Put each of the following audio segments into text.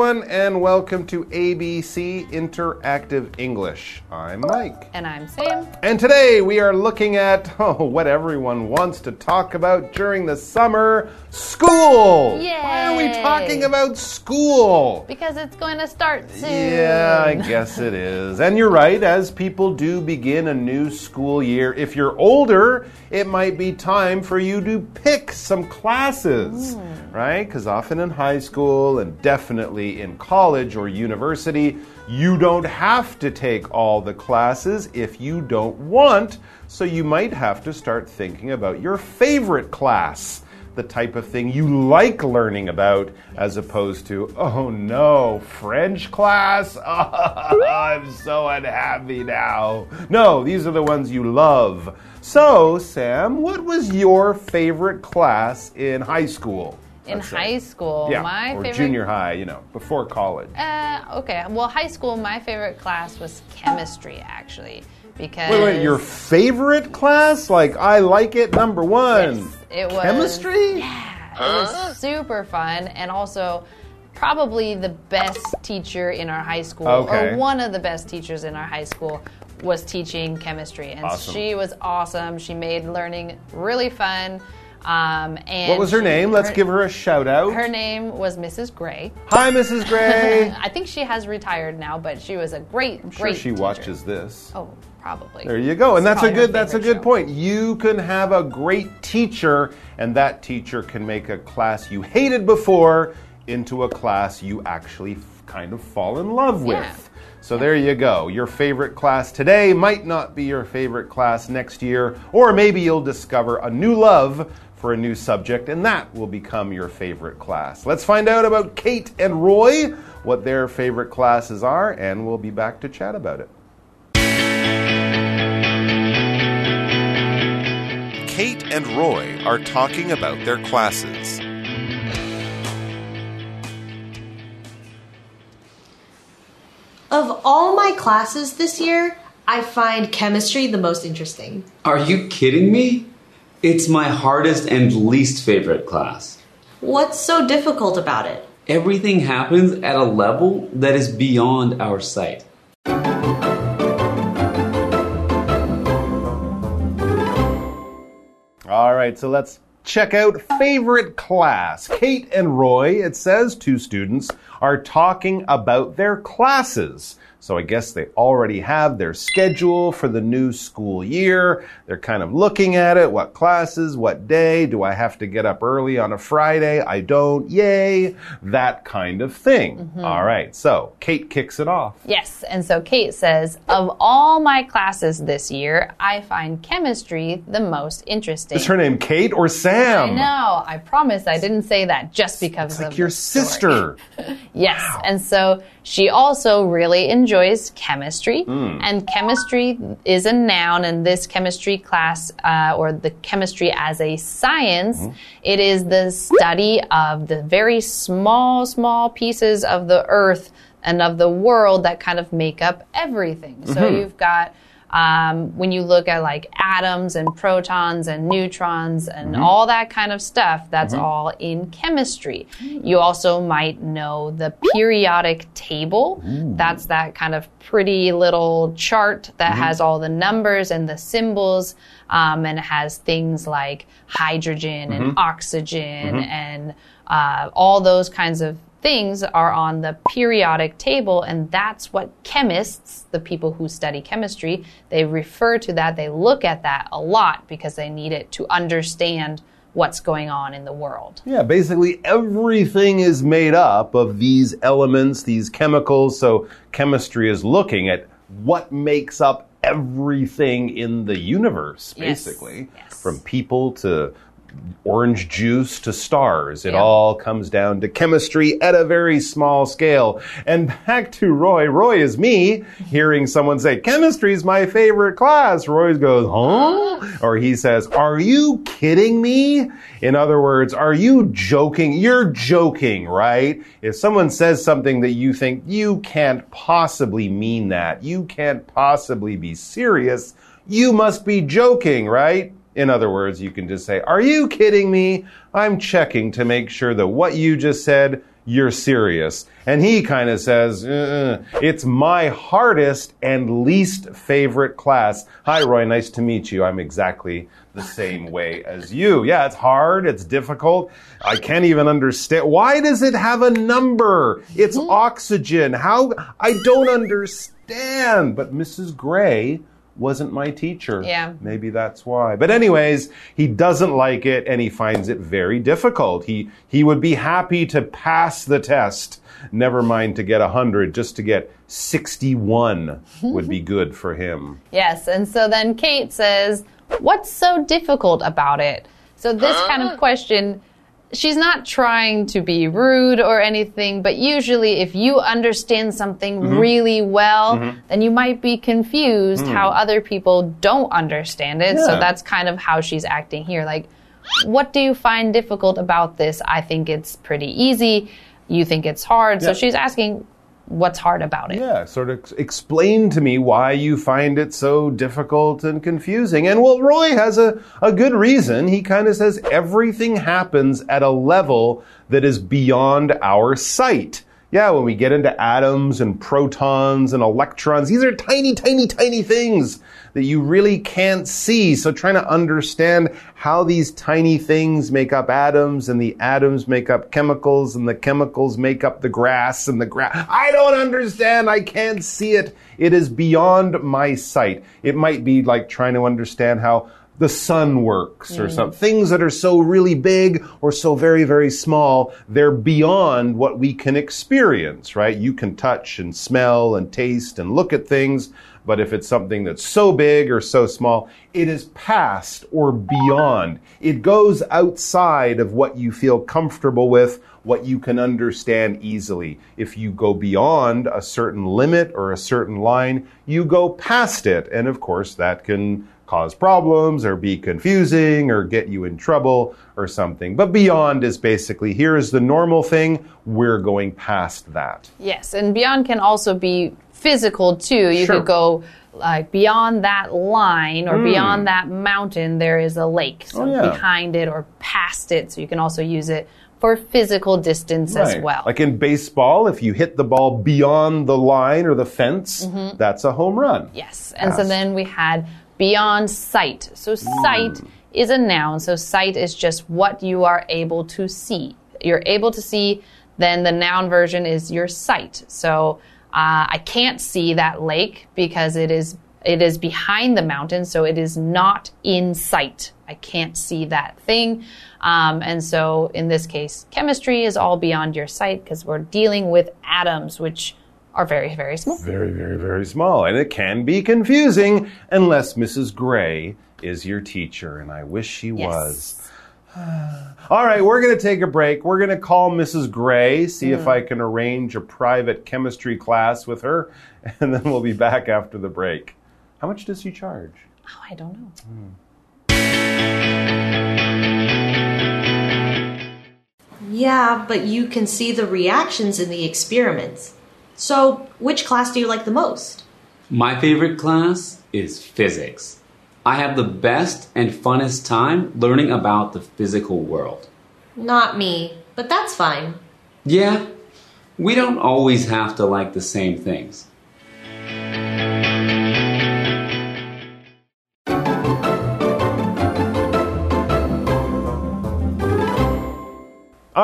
Everyone, and welcome to ABC Interactive English. I'm Mike. And I'm Sam. And today we are looking at oh, what everyone wants to talk about during the summer school. Yay. Why are we talking about school? Because it's going to start soon. Yeah, I guess it is. And you're right, as people do begin a new school year, if you're older, it might be time for you to pick some classes, Hmm. right? Because often in high school and definitely in college or university, you don't have to take all the classes if you don't want. So you might have to start thinking about your favorite class the type of thing you like learning about as opposed to, oh no, French class? I'm so unhappy now. No, these are the ones you love. So, Sam, what was your favorite class in high school? In let's say? high school, yeah, my or favorite. junior high, you know, before college. Uh, okay. Well, high school, my favorite class was chemistry, actually, because Wait, wait, your favorite class? Like, I like it, number one. Yes, it was Chemistry? Yeah, it was super fun, and also probably the best teacher in our high school, Okay. or one of the best teachers in our high school, was teaching chemistry, and Awesome. she was awesome. She made learning really fun. Um, and What was her she- name? Let's give her a shout out. Her name was Mrs. Gray. Hi, Mrs. Gray. I think she has retired now, but she was a great, I'm sure she teacher. watches this. Oh, probably. There you go. And that's a good that's a good show. point. You can have a great teacher and that teacher can make a class you hated before into a class you actually kind of fall in love with. Yeah. So there you go. Your favorite class today might not be your favorite class next year, or maybe you'll discover a new love for a new subject and that will become your favorite class. Let's find out about Kate and Roy, what their favorite classes are, and we'll be back to chat about it. Kate and Roy are talking about their classes. Of all my classes this year, I find chemistry the most interesting. Are you kidding me? It's my hardest and least favorite class. What's so difficult about it? Everything happens at a level that is beyond our sight. All right, so let's check out favorite class. Kate and Roy, it says two students, are talking about their classes. So I guess they already have their schedule for the new school year. They're kind of looking at it. What classes? What day? Do I have to get up early on a Friday? I don't. Yay. That kind of thing. Mm-hmm. All right, so Kate kicks it off. Yes, and so Kate says, of all my classes this year, I find chemistry the most interesting. Is her name Kate or Sam? I know. I promise I didn't say that just because It's of like your the story. sister. Yes, and so she also really enjoys chemistry, Hmm. and chemistry is a noun. And this chemistry class, uh, or the chemistry as a science, Mm-hmm. it is the study of the very small, small pieces of the earth and of the world that kind of make up everything. So Mm-hmm. you've got um, when you look at like atoms and protons and neutrons and Mm-hmm. all that kind of stuff, that's all in chemistry. You also might know the periodic table. That's that kind of pretty little chart that Mm-hmm. has all the numbers and the symbols. Um, and has things like hydrogen Mm-hmm. and oxygen and uh, all those kinds of things are on the periodic table and that's what chemists the people who study chemistry they refer to that they look at that a lot because they need it to understand what's going on in the world Yeah, basically everything is made up of these elements, these chemicals. So chemistry is looking at what makes up everything in the universe, Yes, basically. yes. From people to orange juice to stars. It Yeah. all comes down to chemistry at a very small scale. And back to Roy. Roy is me hearing someone say, chemistry is my favorite class. Roy goes, huh? Or he says, are you kidding me? In other words, are you joking? You're joking, right? If someone says something that you think you can't possibly mean that, you can't possibly be serious, you must be joking, right? In other words, you can just say, Are you kidding me? I'm checking to make sure that what you just said you're serious. And he kind of says, uh, It's my hardest and least favorite class. Hi, Roy, nice to meet you. I'm exactly the same way as you. Yeah, it's hard, it's difficult. I can't even understand. Why does it have a number? It's oxygen. How? I don't understand. But Mrs. Gray wasn't my teacher. Yeah. Maybe that's why. But anyways, he doesn't like it and he finds it very difficult. He he would be happy to pass the test, never mind to get 100, just to get 61 would be good for him. Yes, and so then Kate says, What's so difficult about it? So, this kind of question, she's not trying to be rude or anything, but usually if you understand something mm-hmm. really well, mm-hmm. then you might be confused mm. how other people don't understand it. So, that's kind of how she's acting here. Like, what do you find difficult about this? I think it's pretty easy. You think it's hard. So, she's asking, What's hard about it? Yeah, sort of explain to me why you find it so difficult and confusing. And well, Roy has a, a good reason. He kind of says everything happens at a level that is beyond our sight. Yeah, when we get into atoms and protons and electrons, these are tiny, tiny, tiny things that you really can't see. So trying to understand how these tiny things make up atoms and the atoms make up chemicals and the chemicals make up the grass and the grass. I don't understand. I can't see it. It is beyond my sight. It might be like trying to understand how the sun works or some things that are so really big or so very very small they're beyond what we can experience right? You can touch and smell and taste and look at things but if it's something that's so big or so small it is past or beyond. It goes outside of what you feel comfortable with what you can understand easily. If you go beyond a certain limit or a certain line you go past it and of course that can cause problems or be confusing or get you in trouble or something. But beyond is basically here is the normal thing, we're going past that. Yes, and beyond can also be physical too. You Sure. could go like beyond that line or beyond that mountain, there is a lake. So Hmm. Oh, yeah. behind it or past it. So you can also use it for physical distance as well. Like in baseball, if you hit the ball beyond the line or the fence, that's a home run. yes. And so then we had beyond sight. So sight is a noun. So sight is just what you are able to see. You're able to see, then the noun version is your sight. So uh, I can't see that lake because it is it is behind the mountain, so it is not in sight. I can't see that thing. Um, and so in this case, chemistry is all beyond your sight because we're dealing with atoms, which are very, very small. Very, very, very small. And it can be confusing unless Mrs. Gray is your teacher. And I wish she was. All right, we're going to take a break. We're going to call Mrs. Gray, see if mm. I can arrange a private chemistry class with her, and then we'll be back after the break. How much does she charge? Oh, I don't know. Hmm. Yeah, but you can see the reactions in the experiments. So, which class do you like the most? My favorite class is physics. I have the best and funnest time learning about the physical world. Not me, but that's fine. Yeah, we don't always have to like the same things.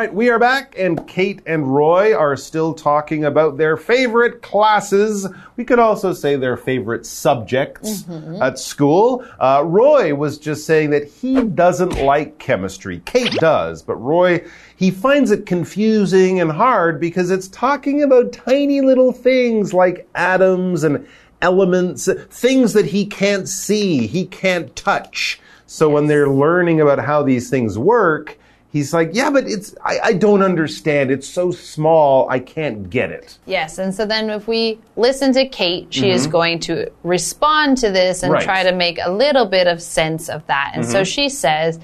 Right, we are back, and Kate and Roy are still talking about their favorite classes. We could also say their favorite subjects at school. Uh, Roy was just saying that he doesn't like chemistry. Kate does, but Roy, he finds it confusing and hard because it's talking about tiny little things like atoms and elements, things that he can't see, he can't touch. So when they're learning about how these things work, he's like, yeah, but it's, I, I don't understand. It's so small, I can't get it. Yes, and so then if we listen to Kate, she is mm-hmm. going to respond to this and Right. try to make a little bit of sense of that. And so mm-hmm. she says,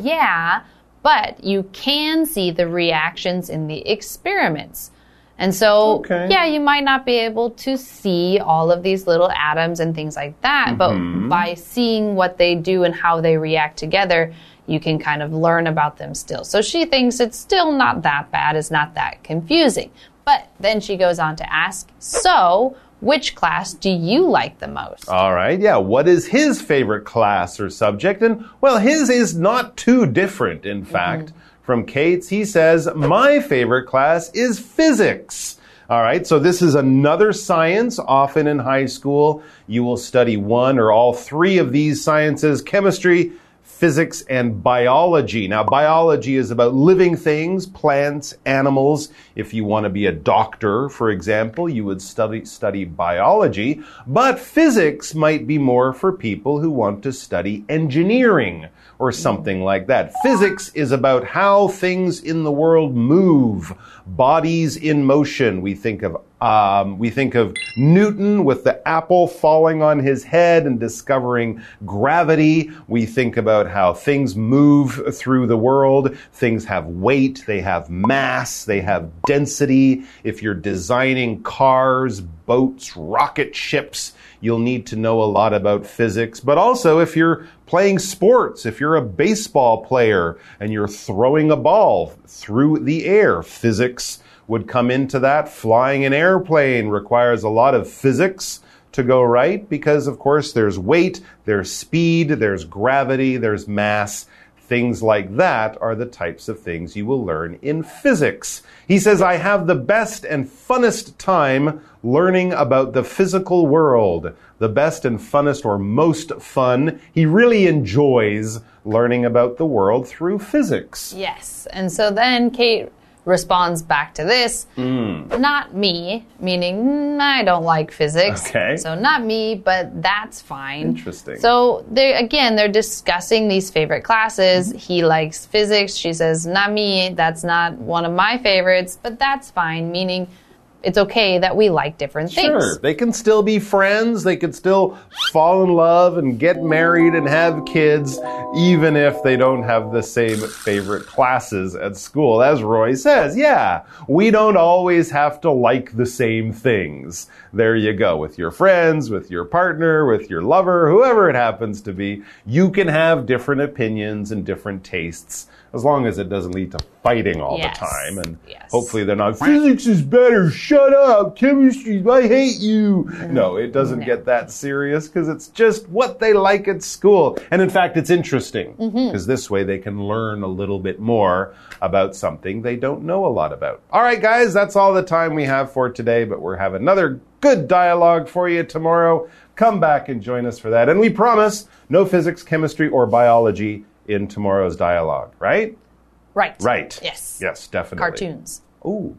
Yeah, but you can see the reactions in the experiments. And so, Okay. yeah, you might not be able to see all of these little atoms and things like that, but mm-hmm. by seeing what they do and how they react together, you can kind of learn about them still. So she thinks it's still not that bad, it's not that confusing. But then she goes on to ask, so which class do you like the most? All right, yeah. What is his favorite class or subject? And, well, his is not too different, in mm-hmm. fact, from Kate's. He says, My favorite class is physics. All right, so this is another science. Often in high school, you will study one or all three of these sciences chemistry, physics and biology. Now, biology is about living things, plants, animals. If you want to be a doctor, for example, you would study, study biology. But physics might be more for people who want to study engineering or something like that. Physics is about how things in the world move, bodies in motion. We think of um, we think of Newton with the apple falling on his head and discovering gravity. We think about how things move through the world. Things have weight, they have mass, they have density. If you're designing cars, boats, rocket ships, you'll need to know a lot about physics. But also, if you're playing sports, if you're a baseball player and you're throwing a ball through the air, physics would come into that. Flying an airplane requires a lot of physics to go right because, of course, there's weight, there's speed, there's gravity, there's mass. Things like that are the types of things you will learn in physics. He says, I have the best and funnest time learning about the physical world. The best and funnest or most fun. He really enjoys learning about the world through physics. Yes. And so then Kate responds back to this. Not me, meaning "Mm, I don't like physics. Okay. So not me, but that's fine. Interesting. So they again they're discussing these favorite classes. He likes physics. She says, "Not me. That's not one of my favorites, but that's fine." Meaning it's okay that we like different things. Sure, they can still be friends. They can still fall in love and get married and have kids, even if they don't have the same favorite classes at school. As Roy says, yeah, we don't always have to like the same things. There you go. With your friends, with your partner, with your lover, whoever it happens to be, you can have different opinions and different tastes. As long as it doesn't lead to fighting all Yes. the time, and Yes. hopefully they're not physics is better. Shut up, chemistry. I hate you. Mm-hmm. No, it doesn't get that serious because it's just what they like at school. And in fact, it's interesting mm-hmm. because this way they can learn a little bit more about something they don't know a lot about. All right, guys, that's all the time we have for today, but we'll have another good dialogue for you tomorrow. Come back and join us for that. And we promise no physics, chemistry, or biology in tomorrow's dialogue, right? Right. Right. Yes. Yes, definitely. Cartoons. Ooh.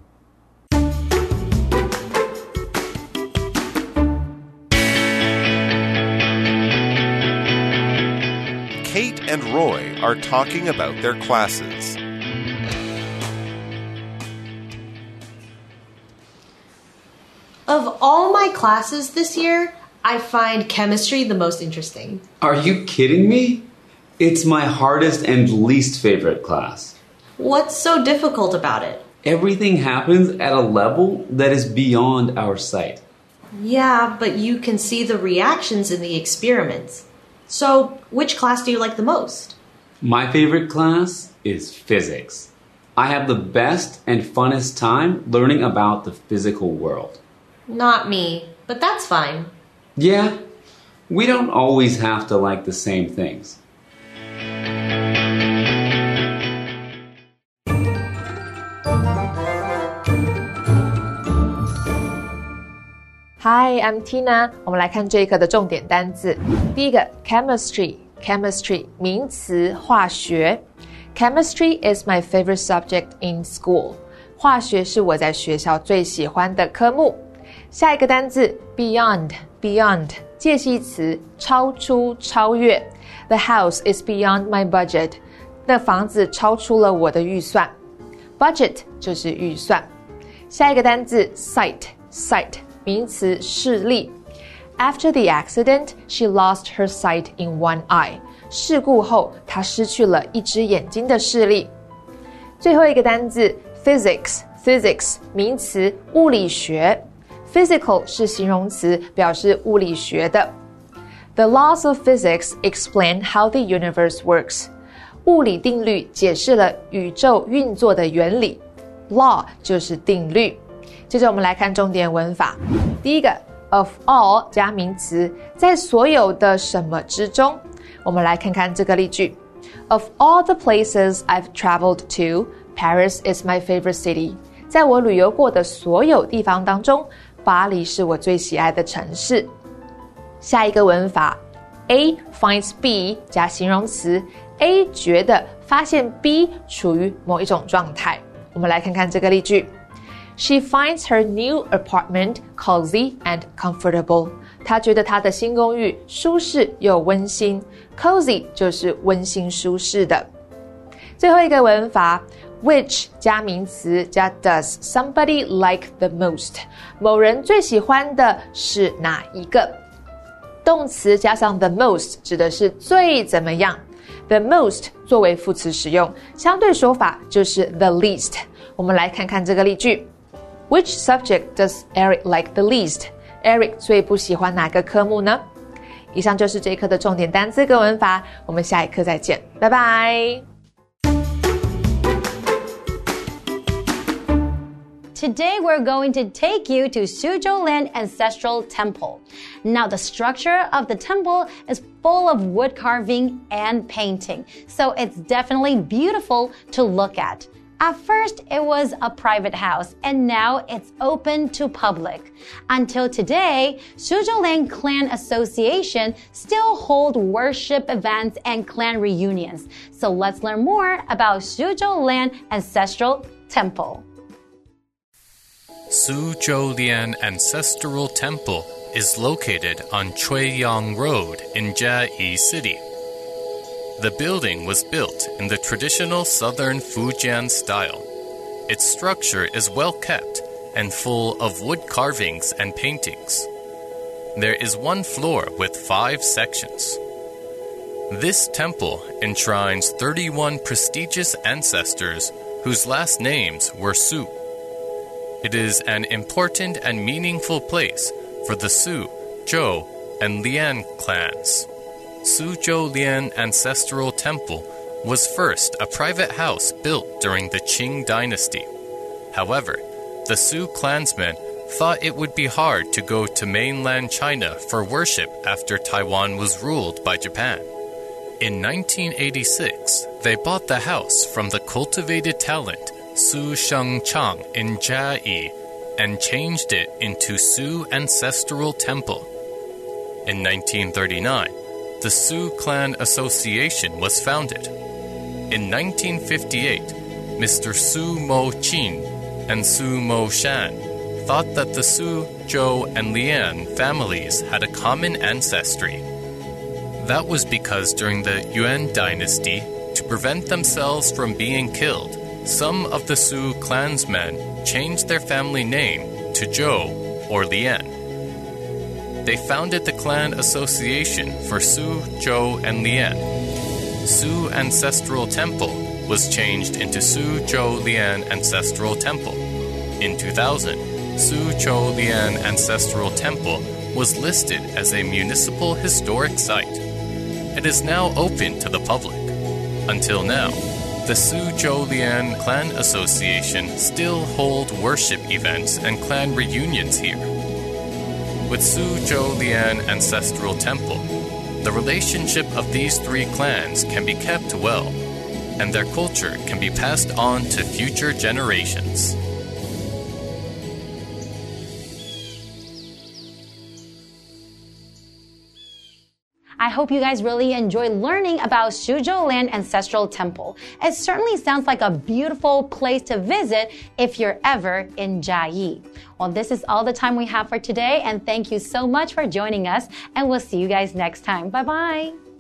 Kate and Roy are talking about their classes. Of all my classes this year, I find chemistry the most interesting. Are you kidding me? It's my hardest and least favorite class. What's so difficult about it? Everything happens at a level that is beyond our sight. Yeah, but you can see the reactions in the experiments. So, which class do you like the most? My favorite class is physics. I have the best and funnest time learning about the physical world. Not me, but that's fine. Yeah, we don't always have to like the same things. Hi, I'm Tina。我们来看这一课的重点单字。第一个，chemistry，chemistry 名词，化学。Chemistry is my favorite subject in school。化学是我在学校最喜欢的科目。下一个单字，beyond，beyond 介系词，超出、超越。The house is beyond my budget。那房子超出了我的预算。Budget 就是预算。下一个单字，sight，sight 名词，视力。After the accident, she lost her sight in one eye. 事故后，她失去了一只眼睛的视力。最后一个单字，physics Physics 名词，物理学。Physical 是形容词，表示物理学的。The laws of physics explain how the universe works. 物理定律解释了宇宙运作的原理。Law 就是定律。 接着我们来看重点文法。第一个，of all 加名词，在所有的什么之中。我们来看看这个例句：Of all the places I've traveled to, Paris is my favorite city. 在我旅游过的所有地方当中。巴黎是我最喜爱的城市。下一个文法，A finds B 加形容词，A 觉得发现 B 处于某一种状态。我们来看看这个例句：She finds her new apartment cozy and comfortable。她觉得她的新公寓舒适又温馨。Cozy 就是温馨舒适的。最后一个文法。Which 加名词加 Does somebody like the most？某人最喜欢的是哪一个？动词加上 the most 指的是最怎么样？The most 作为副词使用，相对说法就是 the least。我们来看看这个例句 Which subject does Eric like the least? Eric 最不喜欢哪个科目呢？以上就是这一课的重点单词跟文法，我们下一课再见，拜拜。Today we're going to take you to Suzhou-Lian Ancestral Temple. Now the structure of the temple is full of wood carving and painting, so it's definitely beautiful to look at. At first, it was a private house, and now it's open to public. Until today, Suzhou Lian Clan Association still hold worship events and clan reunions. So let's learn more about Suzhou Lian Ancestral Temple. Suzhou Lian Ancestral Temple is located on Chuiyang Road in Jiayi City. The building was built in the traditional southern Fujian style. Its structure is well kept and full of wood carvings and paintings. There is one floor with five sections. This temple enshrines 31 prestigious ancestors whose last names were Su. It is an important and meaningful place for the Su, Zhou, and Lian clans. Suzhou Lian Ancestral Temple was first a private house built during the Qing dynasty. However, the Su clansmen thought it would be hard to go to mainland China for worship after Taiwan was ruled by Japan. In 1986, they bought the house from the cultivated talent Su Shengchang in Jiayi and changed it into Su Ancestral Temple. In 1939, the Su Clan Association was founded. In 1958, Mr. Su Mo Qin and Su Mo Shan thought that the Su, Zhou, and Lian families had a common ancestry. That was because during the Yuan dynasty, to prevent themselves from being killed, some of the Su clansmen changed their family name to Zhou or Lian. They founded the clan association for Su, Zhou, and Lian. Su Ancestral Temple was changed into Su Zhou Lian Ancestral Temple. In 2000, Su Zhou Lian Ancestral Temple was listed as a municipal historic site. It is now open to the public. Until now, the Suzhou Lian Clan Association still hold worship events and clan reunions here. With Su Zhou Lian Ancestral Temple, the relationship of these three clans can be kept well, and their culture can be passed on to future generations. Hope you guys really enjoy learning about Suzhou Lian Ancestral Temple. It certainly sounds like a beautiful place to visit if you're ever in Jiayi. Well, this is all the time we have for today, and thank you so much for joining us, and we'll see you guys next time. Bye bye.